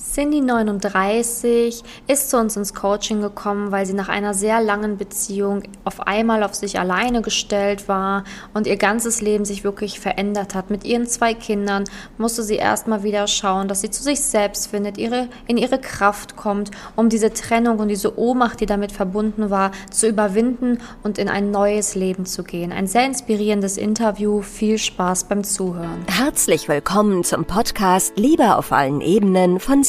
Cindy 39 ist zu uns ins Coaching gekommen, weil sie nach einer sehr langen Beziehung auf einmal auf sich alleine gestellt war und ihr ganzes Leben sich wirklich verändert hat. Mit ihren zwei Kindern musste sie erstmal wieder schauen, dass sie zu sich selbst findet, ihre, in ihre Kraft kommt, um diese Trennung und diese Ohnmacht, die damit verbunden war, zu überwinden und in ein neues Leben zu gehen. Ein sehr inspirierendes Interview. Viel Spaß beim Zuhören. Herzlich willkommen zum Podcast Liebe auf allen Ebenen von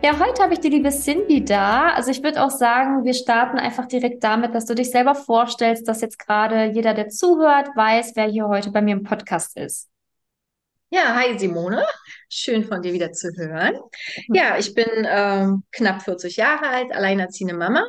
Ja, heute habe ich die liebe Cindy da. Also ich würde auch sagen, wir starten einfach direkt damit, dass du dich selber vorstellst, dass jetzt gerade jeder, der zuhört, weiß, wer hier heute bei mir im Podcast ist. Ja, hi Simone, schön von dir wieder zu hören. Ja, ich bin ähm, knapp 40 Jahre alt, alleinerziehende Mama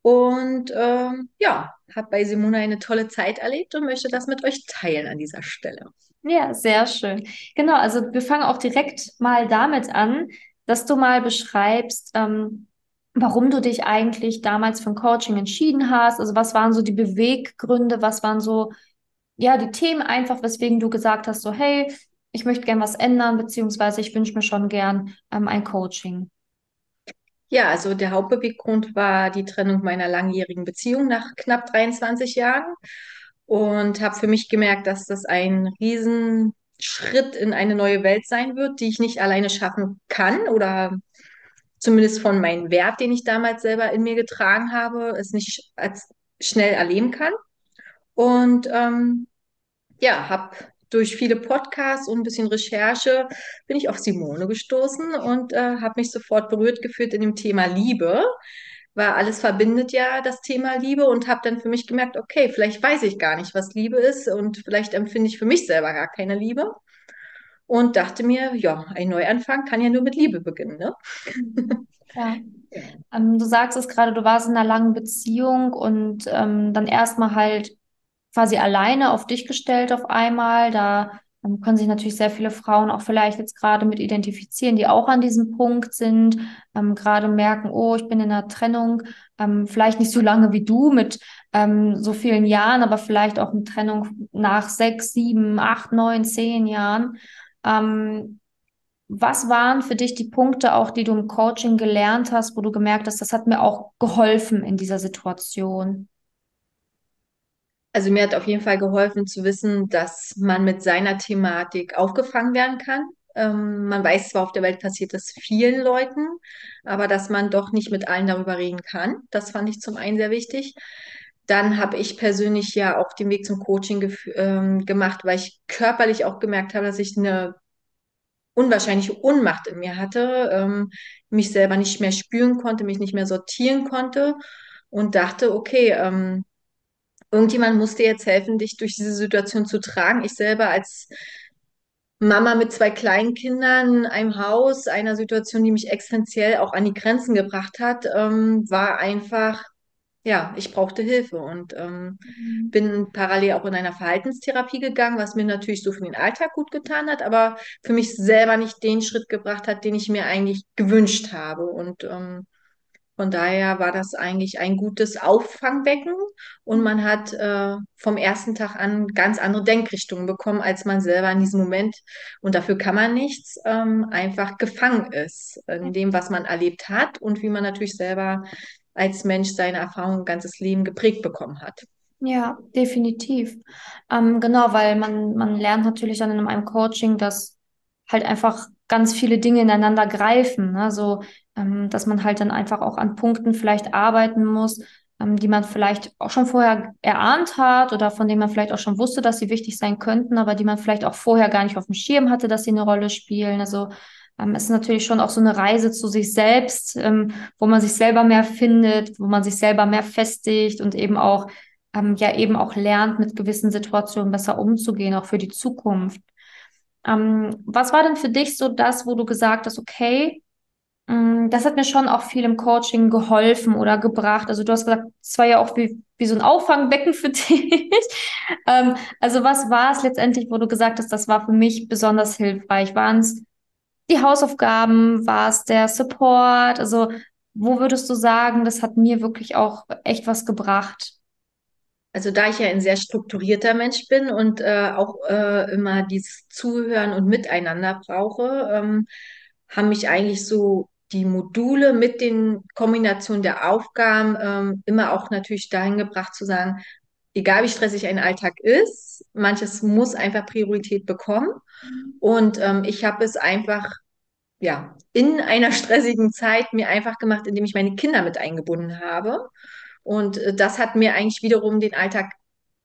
und ähm, ja, habe bei Simone eine tolle Zeit erlebt und möchte das mit euch teilen an dieser Stelle. Ja, sehr schön. Genau, also wir fangen auch direkt mal damit an, dass du mal beschreibst, ähm, warum du dich eigentlich damals für ein Coaching entschieden hast. Also was waren so die Beweggründe, was waren so, ja, die Themen einfach, weswegen du gesagt hast, so, hey, ich möchte gern was ändern, beziehungsweise ich wünsche mir schon gern ähm, ein Coaching. Ja, also der Hauptbeweggrund war die Trennung meiner langjährigen Beziehung nach knapp 23 Jahren und habe für mich gemerkt, dass das ein riesen Schritt in eine neue Welt sein wird, die ich nicht alleine schaffen kann oder zumindest von meinem Wert, den ich damals selber in mir getragen habe, es nicht als schnell erleben kann. Und ähm, ja, habe durch viele Podcasts und ein bisschen Recherche bin ich auf Simone gestoßen und äh, habe mich sofort berührt gefühlt in dem Thema Liebe, weil alles verbindet ja das Thema Liebe und habe dann für mich gemerkt, okay, vielleicht weiß ich gar nicht, was Liebe ist und vielleicht empfinde ich für mich selber gar keine Liebe und dachte mir, ja, ein Neuanfang kann ja nur mit Liebe beginnen, ne? Ja. Ähm, du sagst es gerade, du warst in einer langen Beziehung und ähm, dann erstmal halt quasi alleine auf dich gestellt auf einmal. Da ähm, können sich natürlich sehr viele Frauen auch vielleicht jetzt gerade mit identifizieren, die auch an diesem Punkt sind, ähm, gerade merken, oh, ich bin in einer Trennung, ähm, vielleicht nicht so lange wie du mit ähm, so vielen Jahren, aber vielleicht auch eine Trennung nach sechs, sieben, acht, neun, zehn Jahren. Ähm, was waren für dich die Punkte auch, die du im Coaching gelernt hast, wo du gemerkt hast, das hat mir auch geholfen in dieser Situation? Also mir hat auf jeden Fall geholfen zu wissen, dass man mit seiner Thematik aufgefangen werden kann. Ähm, man weiß zwar, auf der Welt passiert das vielen Leuten, aber dass man doch nicht mit allen darüber reden kann. Das fand ich zum einen sehr wichtig. Dann habe ich persönlich ja auch den Weg zum Coaching ähm, gemacht, weil ich körperlich auch gemerkt habe, dass ich eine unwahrscheinliche Unmacht in mir hatte, ähm, mich selber nicht mehr spüren konnte, mich nicht mehr sortieren konnte und dachte, okay, ähm, irgendjemand muss dir jetzt helfen, dich durch diese Situation zu tragen. Ich selber als Mama mit zwei kleinen Kindern, einem Haus, einer Situation, die mich existenziell auch an die Grenzen gebracht hat, ähm, war einfach, ja, ich brauchte Hilfe und ähm, mhm. bin parallel auch in einer Verhaltenstherapie gegangen, was mir natürlich so für den Alltag gut getan hat, aber für mich selber nicht den Schritt gebracht hat, den ich mir eigentlich gewünscht habe. Und ähm, von daher war das eigentlich ein gutes Auffangbecken und man hat äh, vom ersten Tag an ganz andere Denkrichtungen bekommen, als man selber in diesem Moment, und dafür kann man nichts, ähm, einfach gefangen ist in dem, was man erlebt hat und wie man natürlich selber als Mensch seine Erfahrungen ganzes Leben geprägt bekommen hat. Ja, definitiv. Ähm, genau, weil man, man lernt natürlich dann in einem Coaching, dass halt einfach ganz viele Dinge ineinander greifen. Ne? Ähm, dass man halt dann einfach auch an Punkten vielleicht arbeiten muss, ähm, die man vielleicht auch schon vorher erahnt hat oder von denen man vielleicht auch schon wusste, dass sie wichtig sein könnten, aber die man vielleicht auch vorher gar nicht auf dem Schirm hatte, dass sie eine Rolle spielen. Also ähm, es ist natürlich schon auch so eine Reise zu sich selbst, ähm, wo man sich selber mehr findet, wo man sich selber mehr festigt und eben auch ähm, ja eben auch lernt, mit gewissen Situationen besser umzugehen, auch für die Zukunft. Ähm, was war denn für dich so das, wo du gesagt hast, okay, Mm, das hat mir schon auch viel im Coaching geholfen oder gebracht. Also du hast gesagt, es war ja auch wie, wie so ein Auffangbecken für dich. ähm, also was war es letztendlich, wo du gesagt hast, das war für mich besonders hilfreich? Waren es die Hausaufgaben? War es der Support? Also wo würdest du sagen, das hat mir wirklich auch echt was gebracht? Also da ich ja ein sehr strukturierter Mensch bin und äh, auch äh, immer dieses Zuhören und Miteinander brauche, ähm, haben mich eigentlich so die Module mit den Kombinationen der Aufgaben ähm, immer auch natürlich dahin gebracht zu sagen, egal wie stressig ein Alltag ist, manches muss einfach Priorität bekommen. Und ähm, ich habe es einfach ja in einer stressigen Zeit mir einfach gemacht, indem ich meine Kinder mit eingebunden habe. Und äh, das hat mir eigentlich wiederum den Alltag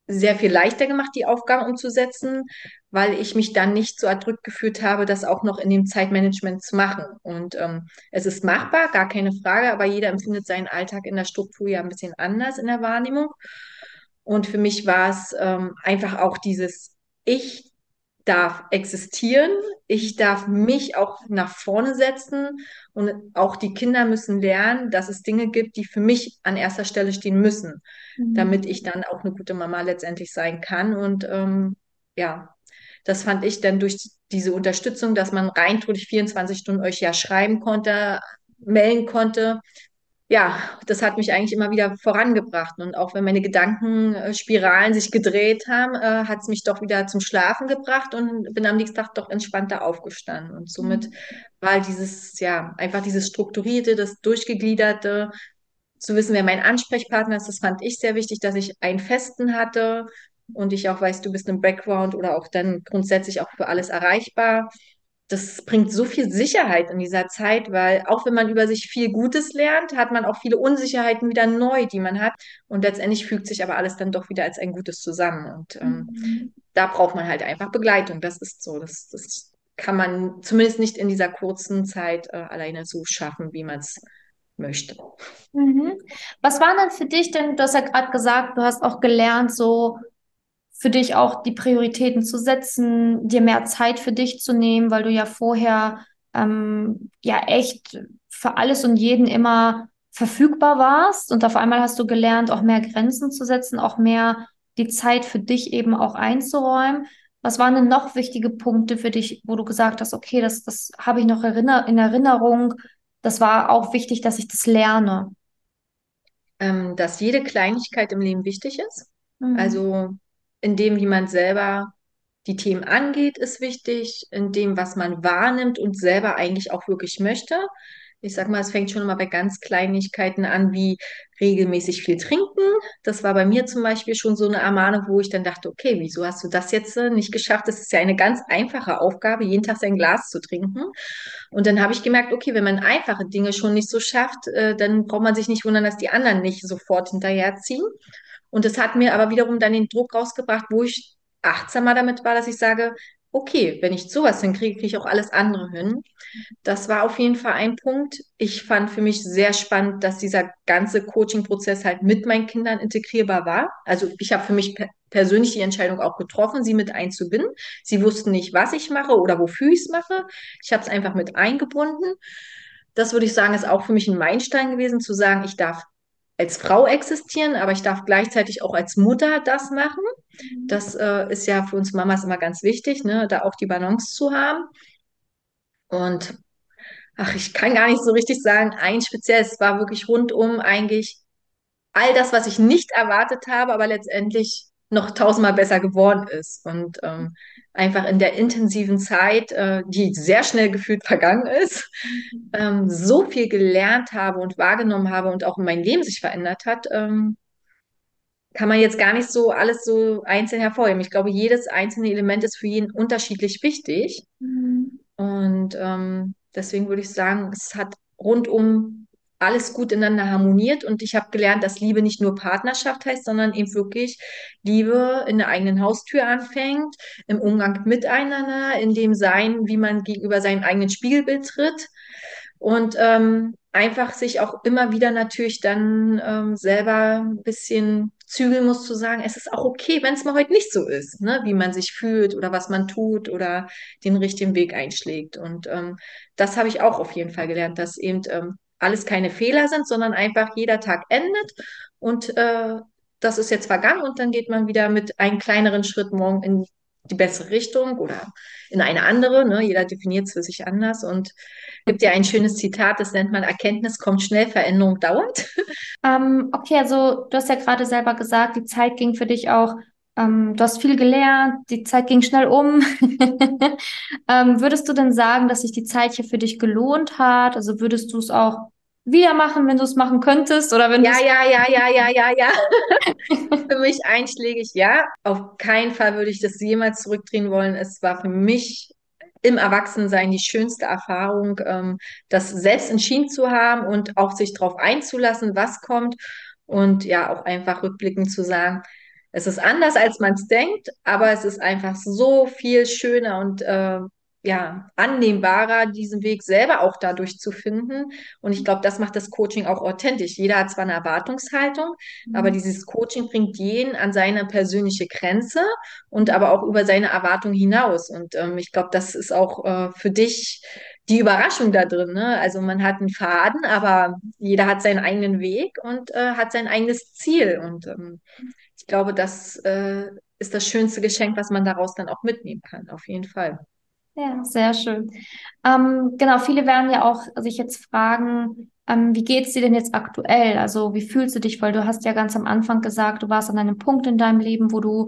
sehr viel leichter gemacht, die Aufgaben umzusetzen, weil ich mich dann nicht so erdrückt gefühlt habe, das auch noch in dem Zeitmanagement zu machen. Und ähm, es ist machbar, gar keine Frage, aber jeder empfindet seinen Alltag in der Struktur ja ein bisschen anders in der Wahrnehmung. Und für mich war es ähm, einfach auch dieses, ich darf existieren, ich darf mich auch nach vorne setzen und auch die Kinder müssen lernen, dass es Dinge gibt, die für mich an erster Stelle stehen müssen, Mhm. damit ich dann auch eine gute Mama letztendlich sein kann. Und ähm, ja, das fand ich dann durch diese Unterstützung, dass man rein durch 24 Stunden euch ja schreiben konnte, melden konnte, ja, das hat mich eigentlich immer wieder vorangebracht. Und auch wenn meine Gedankenspiralen sich gedreht haben, äh, hat es mich doch wieder zum Schlafen gebracht und bin am nächsten Tag doch entspannter aufgestanden. Und somit war dieses, ja, einfach dieses Strukturierte, das Durchgegliederte, zu wissen, wer mein Ansprechpartner ist, das fand ich sehr wichtig, dass ich einen festen hatte und ich auch weiß, du bist im Background oder auch dann grundsätzlich auch für alles erreichbar das bringt so viel Sicherheit in dieser Zeit, weil auch wenn man über sich viel Gutes lernt, hat man auch viele Unsicherheiten wieder neu, die man hat. Und letztendlich fügt sich aber alles dann doch wieder als ein Gutes zusammen. Und ähm, Mhm. da braucht man halt einfach Begleitung. Das ist so. Das, das kann man zumindest nicht in dieser kurzen Zeit äh, alleine so schaffen, wie man es möchte. Mhm. Was waren denn für dich denn, du hast ja gerade gesagt, du hast auch gelernt, so für dich auch die Prioritäten zu setzen, dir mehr Zeit für dich zu nehmen, weil du ja vorher ähm, ja echt für alles und jeden immer verfügbar warst und auf einmal hast du gelernt, auch mehr Grenzen zu setzen, auch mehr die Zeit für dich eben auch einzuräumen. Was waren denn noch wichtige Punkte für dich, wo du gesagt hast, okay, das, das habe ich noch erinner in Erinnerung, das war auch wichtig, dass ich das lerne. Ähm, dass jede Kleinigkeit im Leben wichtig ist. Mhm. Also in dem, wie man selber die Themen angeht, ist wichtig, in dem, was man wahrnimmt und selber eigentlich auch wirklich möchte. Ich sag mal, es fängt schon immer bei ganz Kleinigkeiten an, wie regelmäßig viel trinken. Das war bei mir zum Beispiel schon so eine Ermahnung, wo ich dann dachte, okay, wieso hast du das jetzt äh, nicht geschafft? Das ist ja eine ganz einfache Aufgabe, jeden Tag sein Glas zu trinken. Und dann habe ich gemerkt, okay, wenn man einfache Dinge schon nicht so schafft, äh, dann braucht man sich nicht wundern, dass die anderen nicht sofort hinterherziehen. Und das hat mir aber wiederum dann den Druck rausgebracht, wo ich achtsamer damit war, dass ich sage, okay, wenn ich sowas hinkriege, kriege ich auch alles andere hin. Das war auf jeden Fall ein Punkt. Ich fand für mich sehr spannend, dass dieser ganze Coaching-Prozess halt mit meinen Kindern integrierbar war. Also ich habe für mich pe persönlich die Entscheidung auch getroffen, sie mit einzubinden. Sie wussten nicht, was ich mache oder wofür ich es mache. Ich habe es einfach mit eingebunden. Das würde ich sagen, ist auch für mich ein Meilenstein gewesen, zu sagen, ich darf als Frau existieren, aber ich darf gleichzeitig auch als Mutter das machen. Das äh, ist ja für uns Mamas immer ganz wichtig, ne, da auch die Balance zu haben. Und ach, ich kann gar nicht so richtig sagen, ein spezielles war wirklich rundum eigentlich all das, was ich nicht erwartet habe, aber letztendlich noch tausendmal besser geworden ist. Und ähm, einfach in der intensiven Zeit, äh, die sehr schnell gefühlt vergangen ist, ähm, so viel gelernt habe und wahrgenommen habe und auch mein Leben sich verändert hat, ähm, kann man jetzt gar nicht so alles so einzeln hervorheben. Ich glaube, jedes einzelne Element ist für jeden unterschiedlich wichtig. Mhm. Und ähm, deswegen würde ich sagen, es hat rundum alles gut ineinander harmoniert. Und ich habe gelernt, dass Liebe nicht nur Partnerschaft heißt, sondern eben wirklich Liebe in der eigenen Haustür anfängt, im Umgang miteinander, in dem Sein, wie man gegenüber seinem eigenen Spiegelbild tritt. Und ähm, einfach sich auch immer wieder natürlich dann ähm, selber ein bisschen zügeln muss, zu sagen, es ist auch okay, wenn es mal heute nicht so ist, ne? wie man sich fühlt oder was man tut oder den richtigen Weg einschlägt. Und ähm, das habe ich auch auf jeden Fall gelernt, dass eben ähm, alles keine Fehler sind, sondern einfach jeder Tag endet und äh, das ist jetzt vergangen und dann geht man wieder mit einem kleineren Schritt morgen in die bessere Richtung oder in eine andere. Ne? Jeder definiert es für sich anders und gibt ja ein schönes Zitat, das nennt man Erkenntnis kommt schnell, Veränderung dauert. Ähm, okay, also du hast ja gerade selber gesagt, die Zeit ging für dich auch, ähm, du hast viel gelernt, die Zeit ging schnell um. ähm, würdest du denn sagen, dass sich die Zeit hier für dich gelohnt hat? Also würdest du es auch wieder machen, wenn du es machen könntest? Oder wenn ja, ja, ja, ja, ja, ja, ja. für mich einschlägig, ja. Auf keinen Fall würde ich das jemals zurückdrehen wollen. Es war für mich im Erwachsensein die schönste Erfahrung, ähm, das selbst entschieden zu haben und auch sich darauf einzulassen, was kommt. Und ja, auch einfach rückblickend zu sagen, es ist anders, als man es denkt, aber es ist einfach so viel schöner und äh, ja, annehmbarer, diesen Weg selber auch dadurch zu finden. Und ich glaube, das macht das Coaching auch authentisch. Jeder hat zwar eine Erwartungshaltung, mhm. aber dieses Coaching bringt jeden an seine persönliche Grenze und aber auch über seine Erwartung hinaus. Und ähm, ich glaube, das ist auch äh, für dich die Überraschung da drin. Ne? Also man hat einen Faden, aber jeder hat seinen eigenen Weg und äh, hat sein eigenes Ziel. Und ähm, ich glaube, das äh, ist das schönste Geschenk, was man daraus dann auch mitnehmen kann, auf jeden Fall. Ja, sehr schön. Ähm, genau, viele werden ja auch sich jetzt fragen, ähm, wie geht's dir denn jetzt aktuell? Also wie fühlst du dich? Weil du hast ja ganz am Anfang gesagt, du warst an einem Punkt in deinem Leben, wo du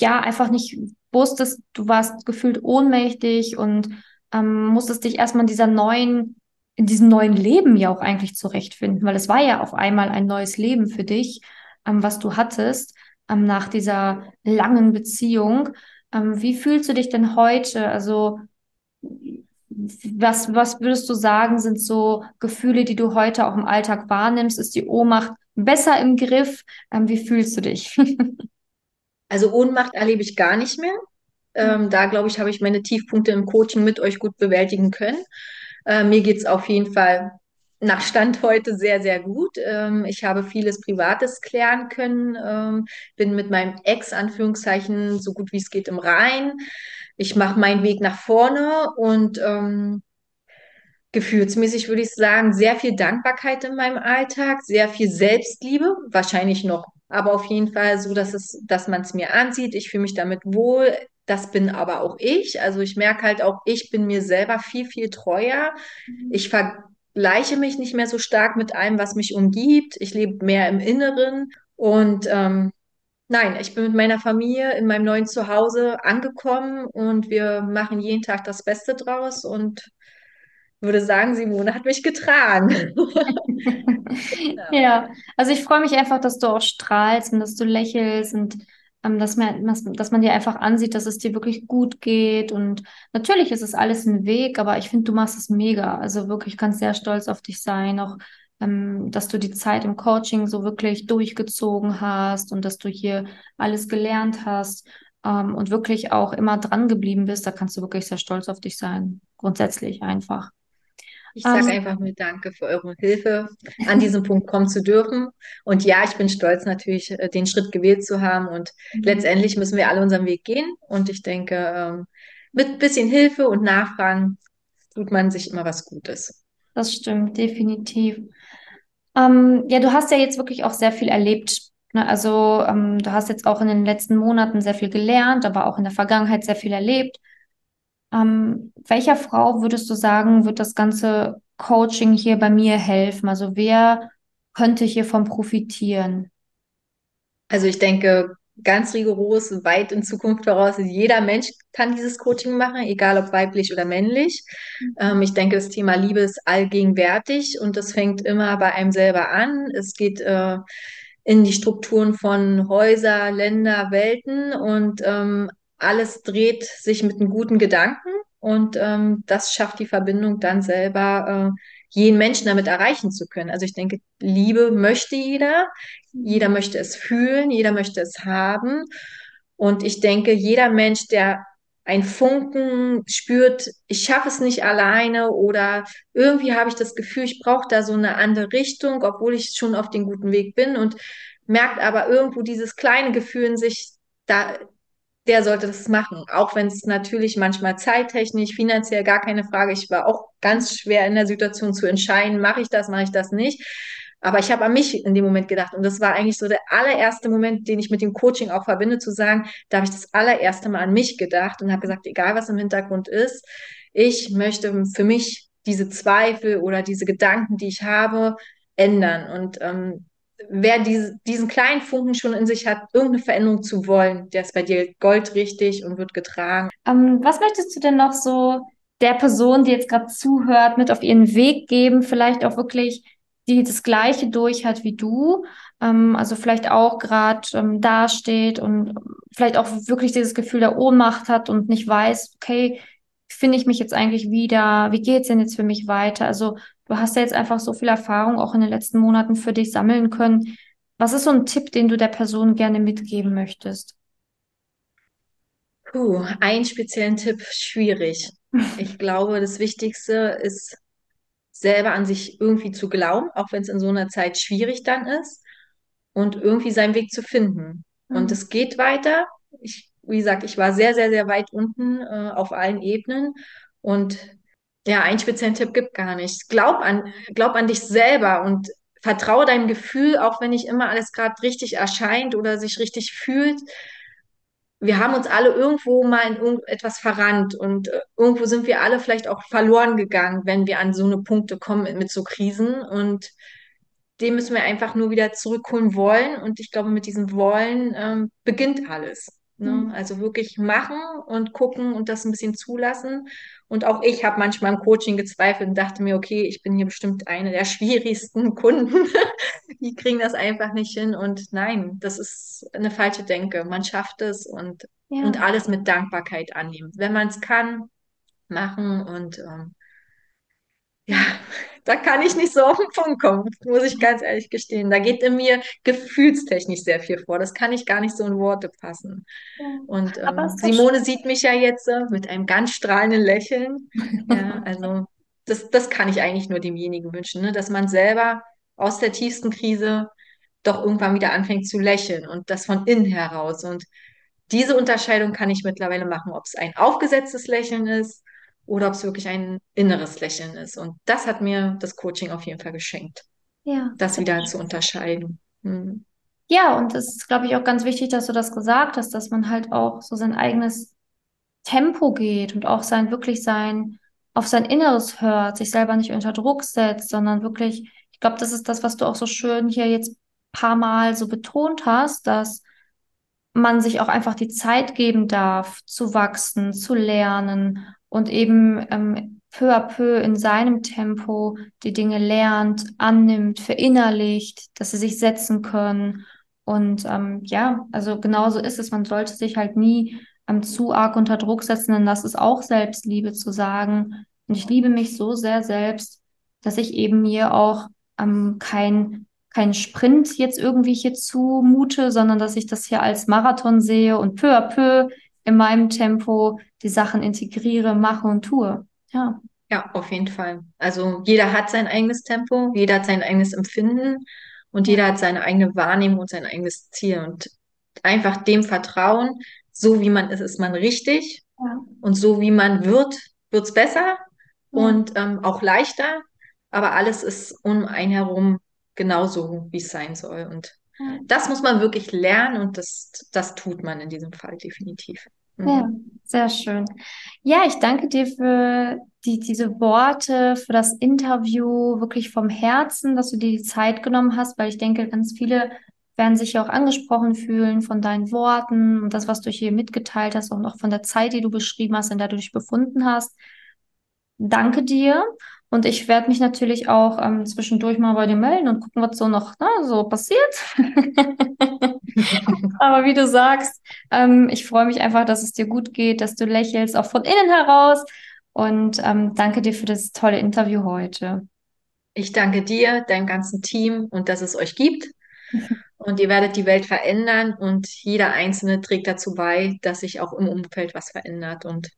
ja einfach nicht wusstest, du warst gefühlt ohnmächtig und ähm, musstest dich erstmal in dieser neuen, in diesem neuen Leben ja auch eigentlich zurechtfinden, weil es war ja auf einmal ein neues Leben für dich, ähm, was du hattest ähm, nach dieser langen Beziehung. Ähm, wie fühlst du dich denn heute? Also, was, was würdest du sagen, sind so Gefühle, die du heute auch im Alltag wahrnimmst? Ist die Ohnmacht besser im Griff? Ähm, wie fühlst du dich? also Ohnmacht erlebe ich gar nicht mehr. Ähm, da glaube ich, habe ich meine Tiefpunkte im Coaching mit euch gut bewältigen können. Äh, mir geht es auf jeden Fall nach Stand heute sehr, sehr gut. Ähm, ich habe vieles Privates klären können, ähm, bin mit meinem Ex, Anführungszeichen, so gut wie es geht im Rein. Ich mache meinen Weg nach vorne und ähm, gefühlsmäßig würde ich sagen, sehr viel Dankbarkeit in meinem Alltag, sehr viel Selbstliebe, wahrscheinlich noch, aber auf jeden Fall so, dass es, dass man es mir ansieht. Ich fühle mich damit wohl. Das bin aber auch ich. Also ich merke halt auch, ich bin mir selber viel, viel treuer. Mhm. Ich ver gleiche mich nicht mehr so stark mit allem, was mich umgibt. Ich lebe mehr im Inneren und ähm, nein, ich bin mit meiner Familie in meinem neuen Zuhause angekommen und wir machen jeden Tag das Beste draus und würde sagen, Simone hat mich getragen. ja, also ich freue mich einfach, dass du auch strahlst und dass du lächelst und dass, man, dass man dir einfach ansieht, dass es dir wirklich gut geht. Und natürlich ist es alles ein Weg, aber ich finde, du machst es mega. Also wirklich, kannst sehr stolz auf dich sein, auch ähm, dass du die Zeit im Coaching so wirklich durchgezogen hast und dass du hier alles gelernt hast ähm, und wirklich auch immer dran geblieben bist. Da kannst du wirklich sehr stolz auf dich sein. Grundsätzlich einfach. Ich sage um, ähm, einfach nur Danke für eure Hilfe, an diesem Punkt kommen zu dürfen. Und ja, ich bin stolz natürlich, äh, den Schritt gewählt zu haben. Und mhm. letztendlich müssen wir alle unseren Weg gehen. Und ich denke, ähm, mit ein bisschen Hilfe und Nachfragen tut man sich immer was Gutes. Das stimmt, definitiv. Ähm, ja, du hast ja jetzt wirklich auch sehr viel erlebt. Ne? Also ähm, du hast jetzt auch in den letzten Monaten sehr viel gelernt, aber auch in der Vergangenheit sehr viel erlebt. Ähm, welcher Frau würdest du sagen, wird das ganze Coaching hier bei mir helfen? Also wer könnte hiervon profitieren? Also ich denke, ganz rigoros, weit in Zukunft voraus, jeder Mensch kann dieses Coaching machen, egal ob weiblich oder männlich. Mhm. Ähm, ich denke, das Thema Liebe ist allgegenwärtig und das fängt immer bei einem selber an. Es geht äh, in die Strukturen von Häuser, Länder, Welten und ähm, alles dreht sich mit einem guten Gedanken und ähm, das schafft die Verbindung dann selber, äh, jeden Menschen damit erreichen zu können. Also ich denke, Liebe möchte jeder, jeder möchte es fühlen, jeder möchte es haben. Und ich denke, jeder Mensch, der ein Funken spürt, ich schaffe es nicht alleine oder irgendwie habe ich das Gefühl, ich brauche da so eine andere Richtung, obwohl ich schon auf dem guten Weg bin und merkt aber irgendwo dieses kleine Gefühl in sich, da, der sollte das machen. Auch wenn es natürlich manchmal zeittechnisch, finanziell gar keine Frage. Ich war auch ganz schwer in der Situation zu entscheiden, mache ich das, mache ich das nicht. Aber ich habe an mich in dem Moment gedacht. Und das war eigentlich so der allererste Moment, den ich mit dem Coaching auch verbinde, zu sagen, da habe ich das allererste Mal an mich gedacht und habe gesagt, egal was im Hintergrund ist, ich möchte für mich diese Zweifel oder diese Gedanken, die ich habe, ändern. Und ähm, wer diese, diesen kleinen Funken schon in sich hat, irgendeine Veränderung zu wollen, der ist bei dir goldrichtig und wird getragen. Ähm, was möchtest du denn noch so der Person, die jetzt gerade zuhört, mit auf ihren Weg geben? Vielleicht auch wirklich, die das Gleiche durch hat wie du, ähm, also vielleicht auch gerade ähm, dasteht und vielleicht auch wirklich dieses Gefühl der Ohnmacht hat und nicht weiß, okay, finde ich mich jetzt eigentlich wieder? Wie geht's denn jetzt für mich weiter? Also du hast ja jetzt einfach so viel Erfahrung auch in den letzten Monaten für dich sammeln können. Was ist so ein Tipp, den du der Person gerne mitgeben möchtest? Puh, einen speziellen Tipp, schwierig. Ich glaube, das Wichtigste ist, selber an sich irgendwie zu glauben, auch wenn es in so einer Zeit schwierig dann ist und irgendwie seinen Weg zu finden. Und Mhm. es geht weiter. Ich, wie gesagt, ich war sehr, sehr, sehr weit unten äh, auf allen Ebenen und ja, einen speziellen Tipp gibt gar nicht. Glaub an, glaub an dich selber und vertraue deinem Gefühl, auch wenn nicht immer alles gerade richtig erscheint oder sich richtig fühlt wir haben uns alle irgendwo mal in irgendetwas verrannt und äh, irgendwo sind wir alle vielleicht auch verloren gegangen, wenn wir an so eine Punkte kommen mit, mit so Krisen und dem müssen wir einfach nur wieder zurückholen wollen und ich glaube, mit diesem Wollen ähm, beginnt alles. Ne? Mhm. Also wirklich machen und gucken und das ein bisschen zulassen. Und auch ich habe manchmal im Coaching gezweifelt und dachte mir, okay, ich bin hier bestimmt eine der schwierigsten Kunden. Die kriegen das einfach nicht hin. Und nein, das ist eine falsche Denke. Man schafft es und, und Ja. alles mit Dankbarkeit annehmen. Wenn man es kann, machen und ähm, ja, da kann ich nicht so auf den Punkt kommen, muss ich ganz ehrlich gestehen. Da geht in mir gefühlstechnisch sehr viel vor. Das kann ich gar nicht so in Worte fassen. Ja. Und ähm, Simone sieht mich ja jetzt äh, mit einem ganz strahlenden Lächeln. Ja, schön. also das, das kann ich eigentlich nur demjenigen wünschen, ne? Dass man selber aus der tiefsten Krise doch irgendwann wieder anfängt zu lächeln und das von innen heraus. Und diese Unterscheidung kann ich mittlerweile machen, ob es ein aufgesetztes Lächeln ist oder ob es wirklich ein inneres Lächeln ist. Und das hat mir das Coaching auf jeden Fall geschenkt, Ja, das wieder zu unterscheiden. Hm. Ja, und es ist, glaube ich, auch ganz wichtig, dass du das gesagt hast, dass man halt auch so sein eigenes Tempo geht und auch sein, wirklich sein, auf sein Inneres hört, sich selber nicht unter Druck setzt, sondern wirklich, ich glaube, das ist das, was du auch so schön hier jetzt paar Mal so betont hast, dass man sich auch einfach die Zeit geben darf, zu wachsen, zu lernen und eben ähm, peu à peu in seinem Tempo die Dinge lernt, annimmt, verinnerlicht, dass sie sich setzen können. Und ähm, ja, also genauso ist es. Man sollte sich halt nie ähm, zu arg unter Druck setzen, denn das ist auch Selbstliebe zu sagen. Und ich liebe mich so sehr selbst, dass ich eben mir auch ähm, kein keinen Sprint jetzt irgendwie hier zumute, sondern dass ich das hier als Marathon sehe und peu à peu in meinem Tempo die Sachen integriere, mache und tue. Ja, Ja, auf jeden Fall. Also jeder hat sein eigenes Tempo, jeder hat sein eigenes Empfinden und jeder hat seine eigene Wahrnehmung und sein eigenes Ziel. Und einfach dem Vertrauen, so wie man ist, ist man richtig ja, und so wie man wird, wird's besser ja. und ähm, auch leichter. Aber alles ist um einen herum genauso, wie es sein soll. Und. Das muss man wirklich lernen und das, das tut man in diesem Fall definitiv. Ja, Mhm. sehr schön. Ja, ich danke dir für die, diese Worte, für das Interview, wirklich vom Herzen, dass du dir die Zeit genommen hast, weil ich denke, ganz viele werden sich ja auch angesprochen fühlen von deinen Worten und das, was du hier mitgeteilt hast, auch noch von der Zeit, die du beschrieben hast, in der du dich befunden hast. Danke dir. Und ich werde mich natürlich auch ähm, zwischendurch mal bei dir melden und gucken, was so noch na, so passiert. Aber wie du sagst, ähm, ich freue mich einfach, dass es dir gut geht, dass du lächelst, auch von innen heraus. Und ähm, danke dir für das tolle Interview heute. Ich danke dir, deinem ganzen Team und dass es euch gibt. und ihr werdet die Welt verändern und jeder Einzelne trägt dazu bei, dass sich auch im Umfeld was verändert. Und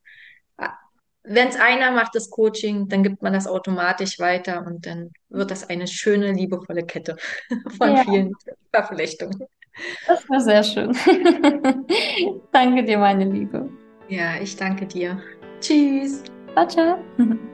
wenn es einer macht, das Coaching, dann gibt man das automatisch weiter und dann wird das eine schöne, liebevolle Kette von Ja, vielen Verflechtungen. das war sehr schön. Danke dir, meine Liebe. Ja, ich danke dir. Tschüss. Ciao, ciao.